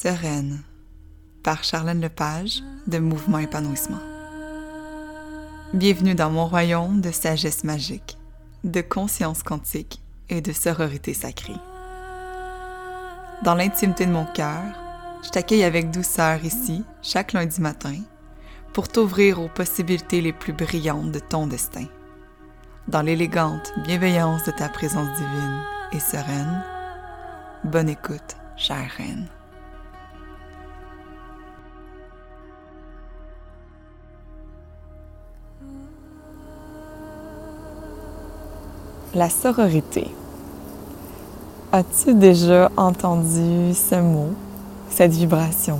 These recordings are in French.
Sereine par Charlène Lepage de Mouvement Épanouissement. Bienvenue dans mon royaume de sagesse magique, de conscience quantique et de sororité sacrée. Dans l'intimité de mon cœur, je t'accueille avec douceur ici, chaque lundi matin, pour t'ouvrir aux possibilités les plus brillantes de ton destin. Dans l'élégante bienveillance de ta présence divine et sereine, bonne écoute, chère reine. La sororité. As-tu déjà entendu ce mot, cette vibration?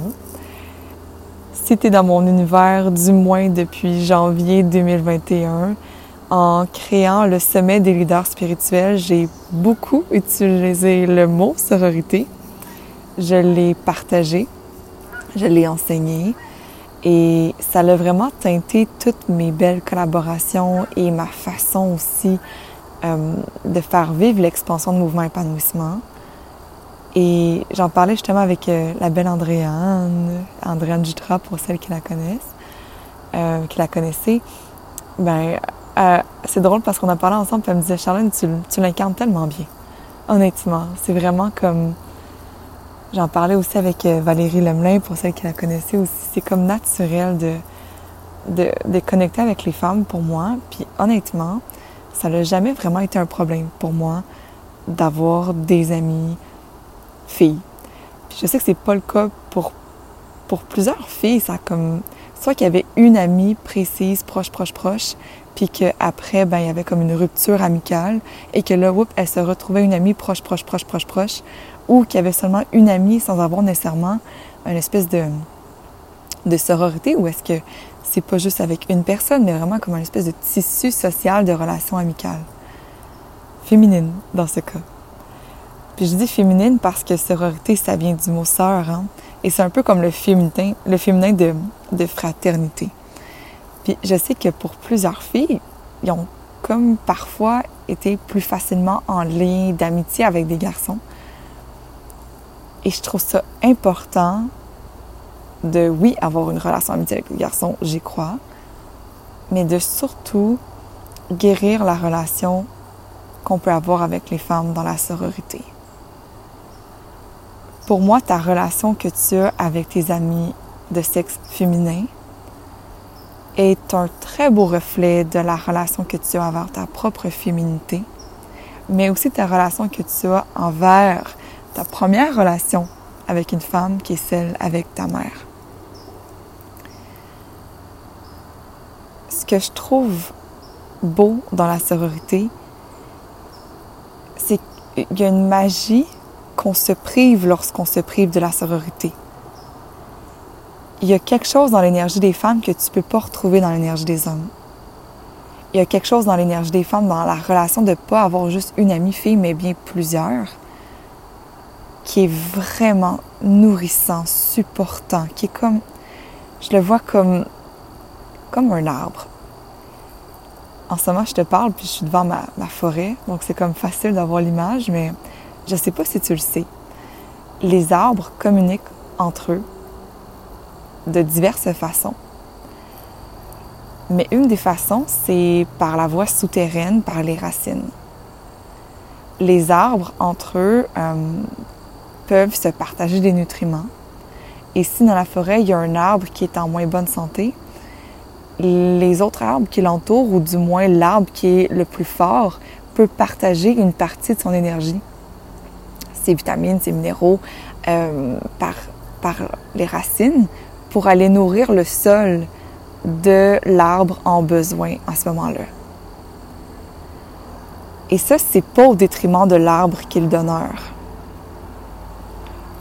Si dans mon univers, du moins depuis janvier 2021, en créant le sommet des leaders spirituels, j'ai beaucoup utilisé le mot sororité. Je l'ai partagé, je l'ai enseigné et ça a vraiment teinté toutes mes belles collaborations et ma façon aussi euh, de faire vivre l'expansion de mouvement épanouissement. Et j'en parlais justement avec euh, la belle Andréane, Andréane Jutra pour celles qui la connaissent, euh, qui la connaissaient. Ben, c'est drôle parce qu'on a parlé ensemble, elle me disait Charlène, tu, tu l'incarnes tellement bien. Honnêtement, c'est vraiment comme. J'en parlais aussi avec Valérie Lemelin pour celles qui la connaissaient aussi. C'est comme naturel de, de, de connecter avec les femmes pour moi. Puis honnêtement, ça n'a jamais vraiment été un problème pour moi d'avoir des amis filles. je sais que c'est pas le cas pour, plusieurs filles. Ça comme soit qu'il y avait une amie précise, proche, proche, proche, puis qu'après, ben, il y avait comme une rupture amicale et que là, whoop, elle se retrouvait une amie proche, proche, proche, proche, proche, ou qu'il y avait seulement une amie sans avoir nécessairement une espèce de, de sororité, ou est-ce que c'est pas juste avec une personne, mais vraiment comme une espèce de tissu social de relations amicales. Féminine, dans ce cas. Puis je dis féminine parce que sororité, ça vient du mot sœur, hein? Et c'est un peu comme le féminin, le féminin de, de fraternité. Puis je sais que pour plusieurs filles, ils ont comme parfois été plus facilement en lien d'amitié avec des garçons. Et je trouve ça important de, oui, avoir une relation amitié avec les garçons, j'y crois, mais de surtout guérir la relation qu'on peut avoir avec les femmes dans la sororité. Pour moi, ta relation que tu as avec tes amis de sexe féminin est un très beau reflet de la relation que tu as envers ta propre féminité, mais aussi ta relation que tu as envers ta première relation avec une femme qui est celle avec ta mère. Que je trouve beau dans la sororité, c'est qu'il y a une magie qu'on se prive lorsqu'on se prive de la sororité. Il y a quelque chose dans l'énergie des femmes que tu ne peux pas retrouver dans l'énergie des hommes. Il y a quelque chose dans l'énergie des femmes, dans la relation de ne pas avoir juste une amie fille, mais bien plusieurs, qui est vraiment nourrissant, supportant, qui est comme, je le vois comme, comme un arbre en ce moment, je te parle, puis je suis devant ma, forêt, donc c'est comme facile d'avoir l'image, mais je ne sais pas si tu le sais. Les arbres communiquent entre eux de diverses façons. Mais une des façons, c'est par la voie souterraine, par les racines. Les arbres, entre eux, euh, peuvent se partager des nutriments. Et si dans la forêt, il y a un arbre qui est en moins bonne santé, les autres arbres qui l'entourent, ou du moins l'arbre qui est le plus fort, peut partager une partie de son énergie, ses vitamines, ses minéraux, euh, par, les racines, pour aller nourrir le sol de l'arbre en besoin à ce moment-là. Et ça, c'est pas au détriment de l'arbre qui est le donneur.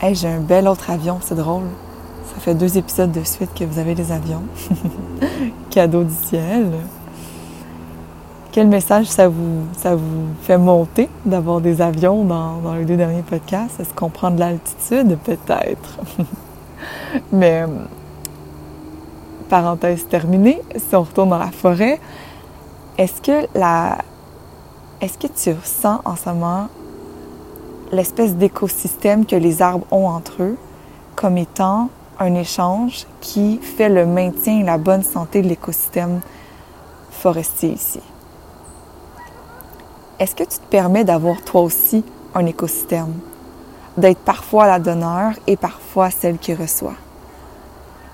Hey, j'ai un bel autre avion, c'est drôle. Ça fait deux épisodes de suite que vous avez des avions. Cadeau du ciel. Quel message ça vous, ça vous fait monter d'avoir des avions dans, les deux derniers podcasts? Est-ce qu'on prend de l'altitude? Peut-être. Mais, parenthèse terminée, si on retourne dans la forêt, est-ce que la. Est-ce que tu ressens en ce moment l'espèce d'écosystème que les arbres ont entre eux? comme étant un échange qui fait le maintien et la bonne santé de l'écosystème forestier ici. Est-ce que tu te permets d'avoir toi aussi un écosystème? D'être parfois la donneur et parfois celle qui reçoit?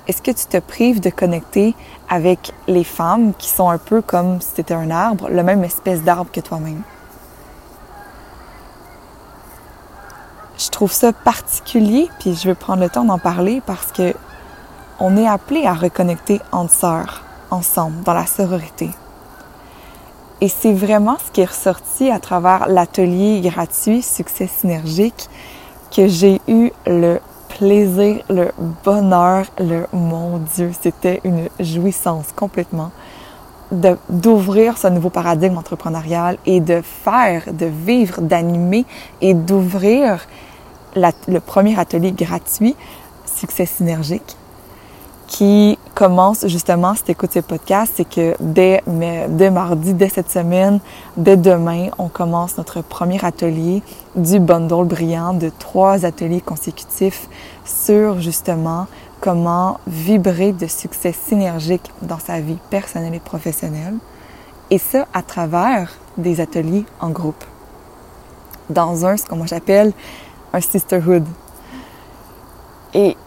Est-ce que tu te prives de connecter avec les femmes qui sont un peu comme si tu un arbre, le même espèce d'arbre que toi-même? Je trouve ça particulier, puis je veux prendre le temps d'en parler parce que on est appelé à reconnecter entre sœurs, ensemble, dans la sororité. Et c'est vraiment ce qui est ressorti à travers l'atelier gratuit Succès synergique que j'ai eu le plaisir, le bonheur, le mon Dieu, c'était une jouissance complètement d'ouvrir ce nouveau paradigme entrepreneurial et de faire, de vivre, d'animer et d'ouvrir le premier atelier gratuit Succès synergique qui commence justement, si tu écoutes ces podcasts, c'est que dès, dès mardi, dès cette semaine, dès demain, on commence notre premier atelier du bundle brillant de trois ateliers consécutifs sur justement comment vibrer de succès synergique dans sa vie personnelle et professionnelle. Et ça à travers des ateliers en groupe. Dans un, ce que moi j'appelle un sisterhood. Et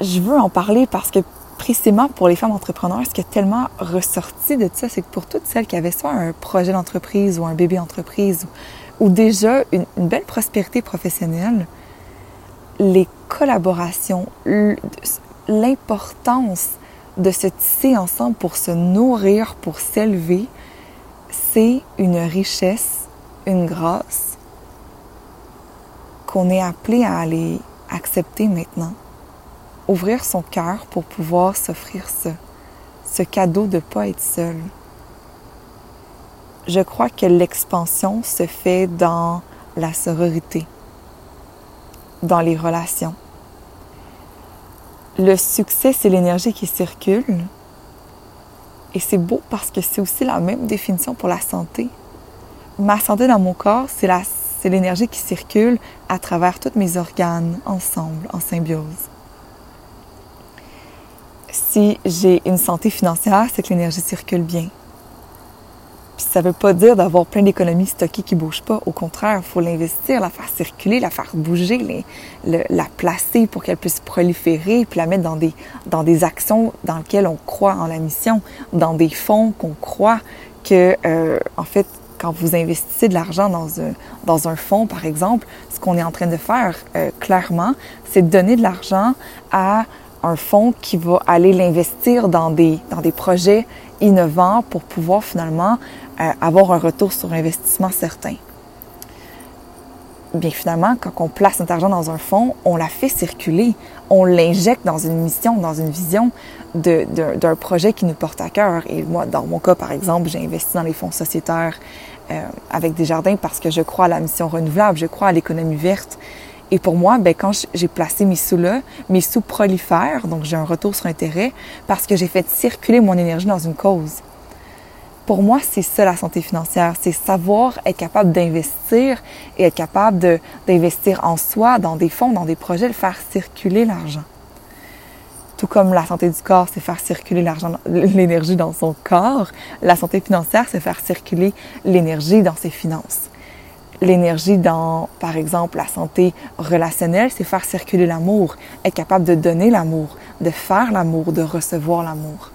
je veux en parler parce que précisément pour les femmes entrepreneurs, ce qui est tellement ressorti de ça, c'est que pour toutes celles qui avaient soit un projet d'entreprise ou un bébé entreprise ou, déjà une, belle prospérité professionnelle, les collaborations, l'importance de se tisser ensemble pour se nourrir, pour s'élever, c'est une richesse, une grâce qu'on est appelé à aller accepter maintenant ouvrir son cœur pour pouvoir s'offrir ce cadeau de ne pas être seul. Je crois que l'expansion se fait dans la sororité, dans les relations. Le succès, c'est l'énergie qui circule. Et c'est beau parce que c'est aussi la même définition pour la santé. Ma santé dans mon corps, c'est l'énergie qui circule à travers tous mes organes ensemble, en symbiose si j'ai une santé financière, c'est que l'énergie circule bien. Puis ça ne veut pas dire d'avoir plein d'économies stockées qui ne bougent pas. Au contraire, il faut l'investir, la faire circuler, la faire bouger, la placer pour qu'elle puisse proliférer, puis la mettre dans des, dans des actions dans lesquelles on croit en la mission, dans des fonds qu'on croit que, euh, en fait, quand vous investissez de l'argent dans un, dans un fonds, par exemple, ce qu'on est en train de faire euh, clairement, c'est de donner de l'argent à un fonds qui va aller l'investir dans des, dans des projets innovants pour pouvoir finalement euh, avoir un retour sur investissement certain. Bien finalement, quand on place notre argent dans un fonds, on la fait circuler, on l'injecte dans une mission, dans une vision d'un projet qui nous porte à cœur. Et moi, dans mon cas, par exemple, j'ai investi dans les fonds sociétaires euh, avec des jardins parce que je crois à la mission renouvelable, je crois à l'économie verte, et pour moi, ben, quand j'ai placé mes sous là, mes sous prolifèrent, donc j'ai un retour sur intérêt parce que j'ai fait circuler mon énergie dans une cause. Pour moi, c'est ça la santé financière, c'est savoir être capable d'investir et être capable d'investir en soi, dans des fonds, dans des projets, de faire circuler l'argent. Tout comme la santé du corps, c'est faire circuler l'argent, l'énergie dans son corps, la santé financière, c'est faire circuler l'énergie dans ses finances l'énergie dans, par exemple, la santé relationnelle, c'est faire circuler l'amour, être capable de donner l'amour, de faire l'amour, de recevoir l'amour.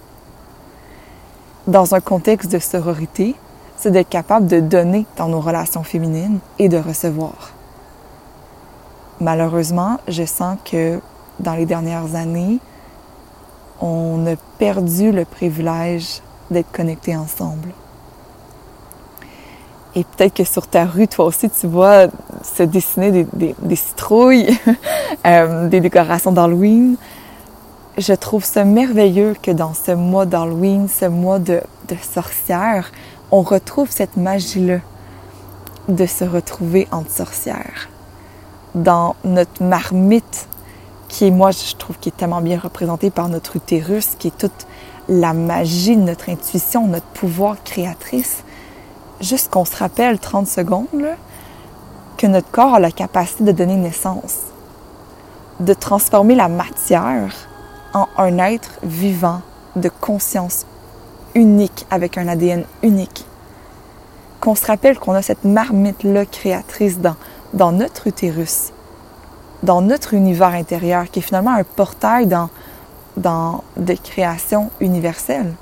Dans un contexte de sororité, c'est d'être capable de donner dans nos relations féminines et de recevoir. Malheureusement, je sens que dans les dernières années, on a perdu le privilège d'être connectés ensemble. Et peut-être que sur ta rue, toi aussi, tu vois se dessiner des, citrouilles, euh, des décorations d'Halloween. Je trouve ça merveilleux que dans ce mois d'Halloween, ce mois de, sorcière, on retrouve cette magie-là de se retrouver entre sorcières. Dans notre marmite, qui est, moi, je trouve, qui est tellement bien représentée par notre utérus, qui est toute la magie de notre intuition, notre pouvoir créatrice juste qu'on se rappelle 30 secondes que notre corps a la capacité de donner naissance. de transformer la matière en un être vivant, de conscience unique, avec un ADN unique. Qu'on se rappelle qu'on a cette marmite-là créatrice dans, dans notre utérus, dans notre univers intérieur, qui est finalement un portail dans, dans des créations universelles.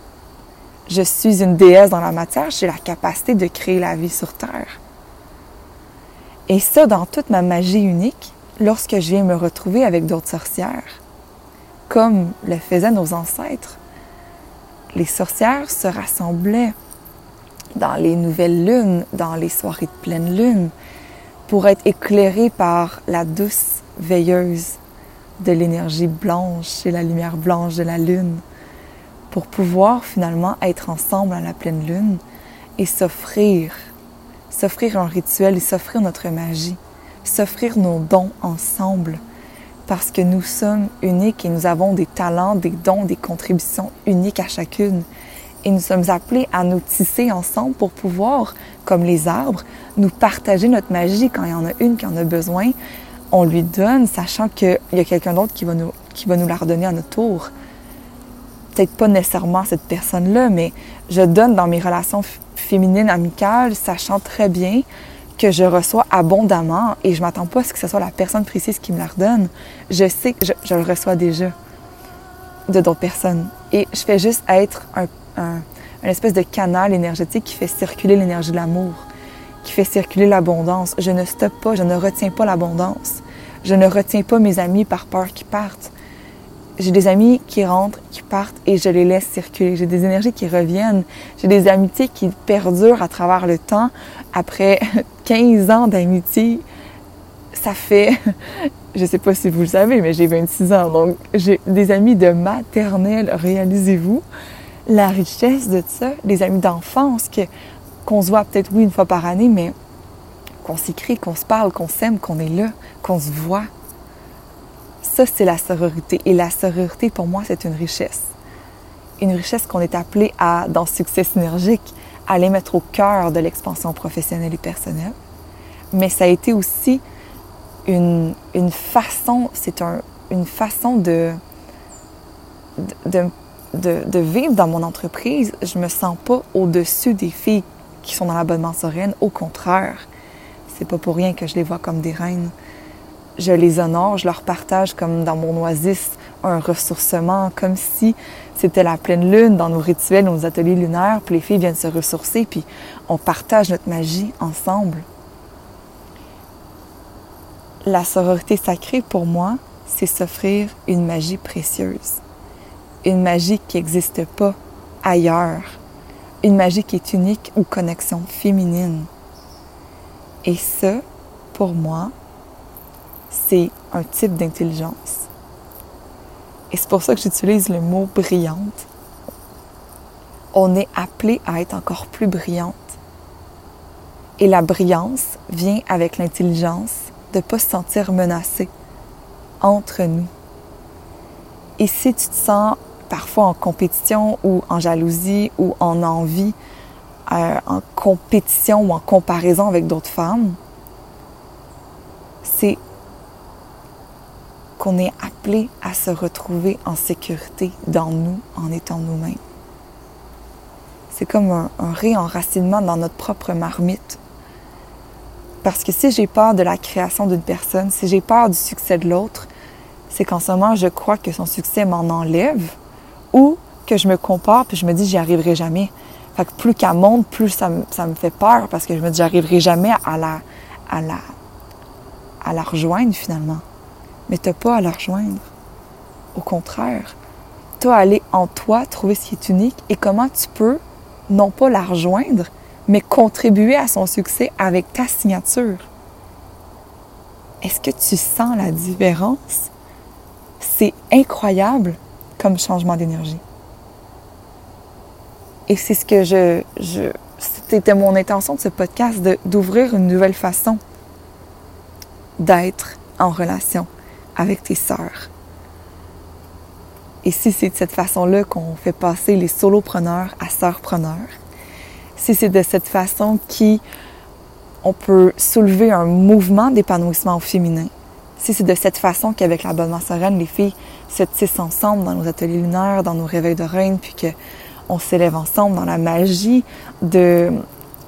Je suis une déesse dans la matière, j'ai la capacité de créer la vie sur Terre. Et ça, dans toute ma magie unique, lorsque je viens me retrouver avec d'autres sorcières, comme le faisaient nos ancêtres, les sorcières se rassemblaient dans les nouvelles lunes, dans les soirées de pleine lune, pour être éclairées par la douce veilleuse de l'énergie blanche et la lumière blanche de la lune, pour pouvoir finalement être ensemble à la pleine lune et s'offrir, s'offrir un rituel et s'offrir notre magie, s'offrir nos dons ensemble, parce que nous sommes uniques et nous avons des talents, des dons, des contributions uniques à chacune. Et nous sommes appelés à nous tisser ensemble pour pouvoir, comme les arbres, nous partager notre magie quand il y en a une qui en a besoin. On lui donne, sachant qu'il y a quelqu'un d'autre qui, va nous, qui la redonner à notre tour. Peut-être pas nécessairement cette personne-là, mais je donne dans mes relations féminines amicales, sachant très bien que je reçois abondamment et je m'attends pas à ce que ce soit la personne précise qui me la redonne. Je sais que je, le reçois déjà de d'autres personnes. Et je fais juste être un, un, espèce de canal énergétique qui fait circuler l'énergie de l'amour, qui fait circuler l'abondance. Je ne stoppe pas, je ne retiens pas l'abondance. Je ne retiens pas mes amis par peur qu'ils partent. J'ai des amis qui rentrent, qui partent et je les laisse circuler. J'ai des énergies qui reviennent. J'ai des amitiés qui perdurent à travers le temps. Après 15 ans d'amitié, ça fait, je sais pas si vous le savez, mais j'ai 26 ans. Donc, j'ai des amis de maternelle, réalisez-vous la richesse de ça. Des amis d'enfance qu'on se voit peut-être, oui, une fois par année, mais qu'on s'écrit, qu'on se parle, qu'on s'aime, qu'on est là, qu'on se voit. Ça, c'est la sororité. Et la sororité, pour moi, c'est une richesse. Une richesse qu'on est appelé à, dans Succès synergique, à les mettre au cœur de l'expansion professionnelle et personnelle. Mais ça a été aussi une, une façon, c'est un, une façon de, de, de, vivre dans mon entreprise. Je me sens pas au-dessus des filles qui sont dans l'abonnement sereine. Au contraire, c'est pas pour rien que je les vois comme des reines je les honore, je leur partage comme dans mon oasis un ressourcement, comme si c'était la pleine lune dans nos rituels, nos ateliers lunaires, puis les filles viennent se ressourcer, puis on partage notre magie ensemble. La sororité sacrée, pour moi, c'est s'offrir une magie précieuse, une magie qui n'existe pas ailleurs, une magie qui est unique aux connexions féminines. Et ça, pour moi, c'est un type d'intelligence. Et c'est pour ça que j'utilise le mot brillante. On est appelé à être encore plus brillante. Et la brillance vient avec l'intelligence de ne pas se sentir menacé entre nous. Et si tu te sens parfois en compétition ou en jalousie ou en envie, euh, en compétition ou en comparaison avec d'autres femmes, c'est qu'on est appelé à se retrouver en sécurité dans nous en étant nous-mêmes. C'est comme un, réenracinement dans notre propre marmite. Parce que si j'ai peur de la création d'une personne, si j'ai peur du succès de l'autre, c'est qu'en ce moment, je crois que son succès m'en enlève ou que je me compare puis je me dis j'y arriverai jamais. Plus qu'elle monte, plus ça, me fait peur parce que je me dis j'arriverai jamais à la, à la rejoindre finalement mais tu n'as pas à la rejoindre. Au contraire, à aller en toi trouver ce qui est unique et comment tu peux, non pas la rejoindre, mais contribuer à son succès avec ta signature. Est-ce que tu sens la différence? C'est incroyable comme changement d'énergie. Et c'est ce que je, je c'était mon intention de ce podcast, d'ouvrir une nouvelle façon d'être en relation avec tes sœurs. Et si c'est de cette façon-là qu'on fait passer les solopreneurs à sœurpreneurs, si c'est de cette façon qu'on peut soulever un mouvement d'épanouissement au féminin, si c'est de cette façon qu'avec l'abonnement sereine, les filles se tissent ensemble dans nos ateliers lunaires, dans nos réveils de reine, puis qu'on s'élève ensemble dans la magie de,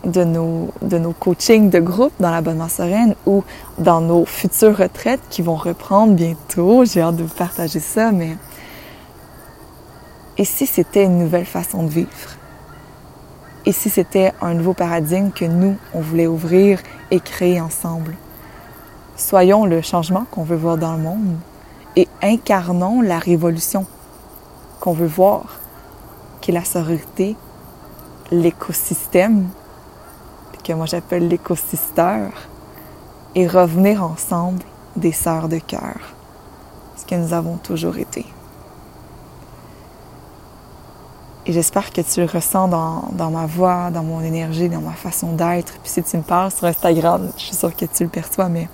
de, nos, de nos coachings de groupe dans l'abonnement sereine ou dans nos futures retraites qui vont reprendre bientôt. J'ai hâte de vous partager ça, mais... Et si c'était une nouvelle façon de vivre? Et si c'était un nouveau paradigme que nous, on voulait ouvrir et créer ensemble? Soyons le changement qu'on veut voir dans le monde et incarnons la révolution qu'on veut voir, qui est la sororité, l'écosystème, que moi j'appelle l'écosystère, et revenir ensemble des sœurs de cœur, ce que nous avons toujours été. Et j'espère que tu le ressens dans, dans, ma voix, dans mon énergie, dans ma façon d'être. Puis si tu me parles sur Instagram, je suis sûre que tu le perçois, mais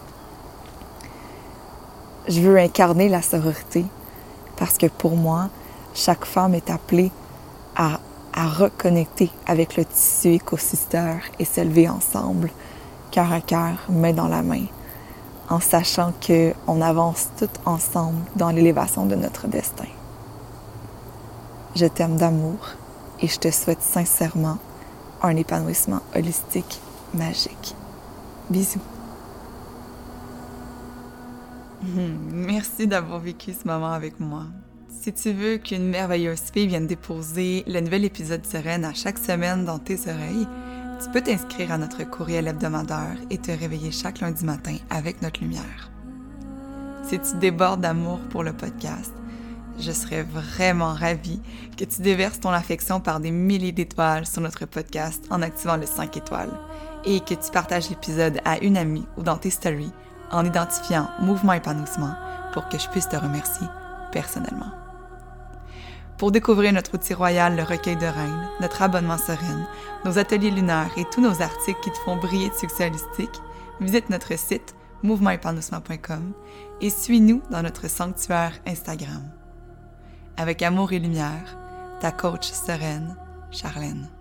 je veux incarner la sororité parce que pour moi, chaque femme est appelée à, à reconnecter avec le tissu écosystère et s'élever ensemble, cœur à cœur, main dans la main, en sachant qu'on avance toutes ensemble dans l'élévation de notre destin. Je t'aime d'amour et je te souhaite sincèrement un épanouissement holistique magique. Bisous. Merci d'avoir vécu ce moment avec moi. Si tu veux qu'une merveilleuse fille vienne déposer le nouvel épisode Sereine à chaque semaine dans tes oreilles, tu peux t'inscrire à notre courriel hebdomadaire et te réveiller chaque lundi matin avec notre lumière. Si tu débordes d'amour pour le podcast, je serais vraiment ravie que tu déverses ton affection par des milliers d'étoiles sur notre podcast en activant le 5 étoiles et que tu partages l'épisode à une amie ou dans tes stories en identifiant Mouvement Épanouissement pour que je puisse te remercier personnellement. Pour découvrir notre outil royal, le recueil de reines, notre abonnement sereine, nos ateliers lunaires et tous nos articles qui te font briller de succès holistique, visite notre site mouvementépanouissement.com et suis-nous dans notre sanctuaire Instagram. Avec amour et lumière, ta coach sereine, Charlène.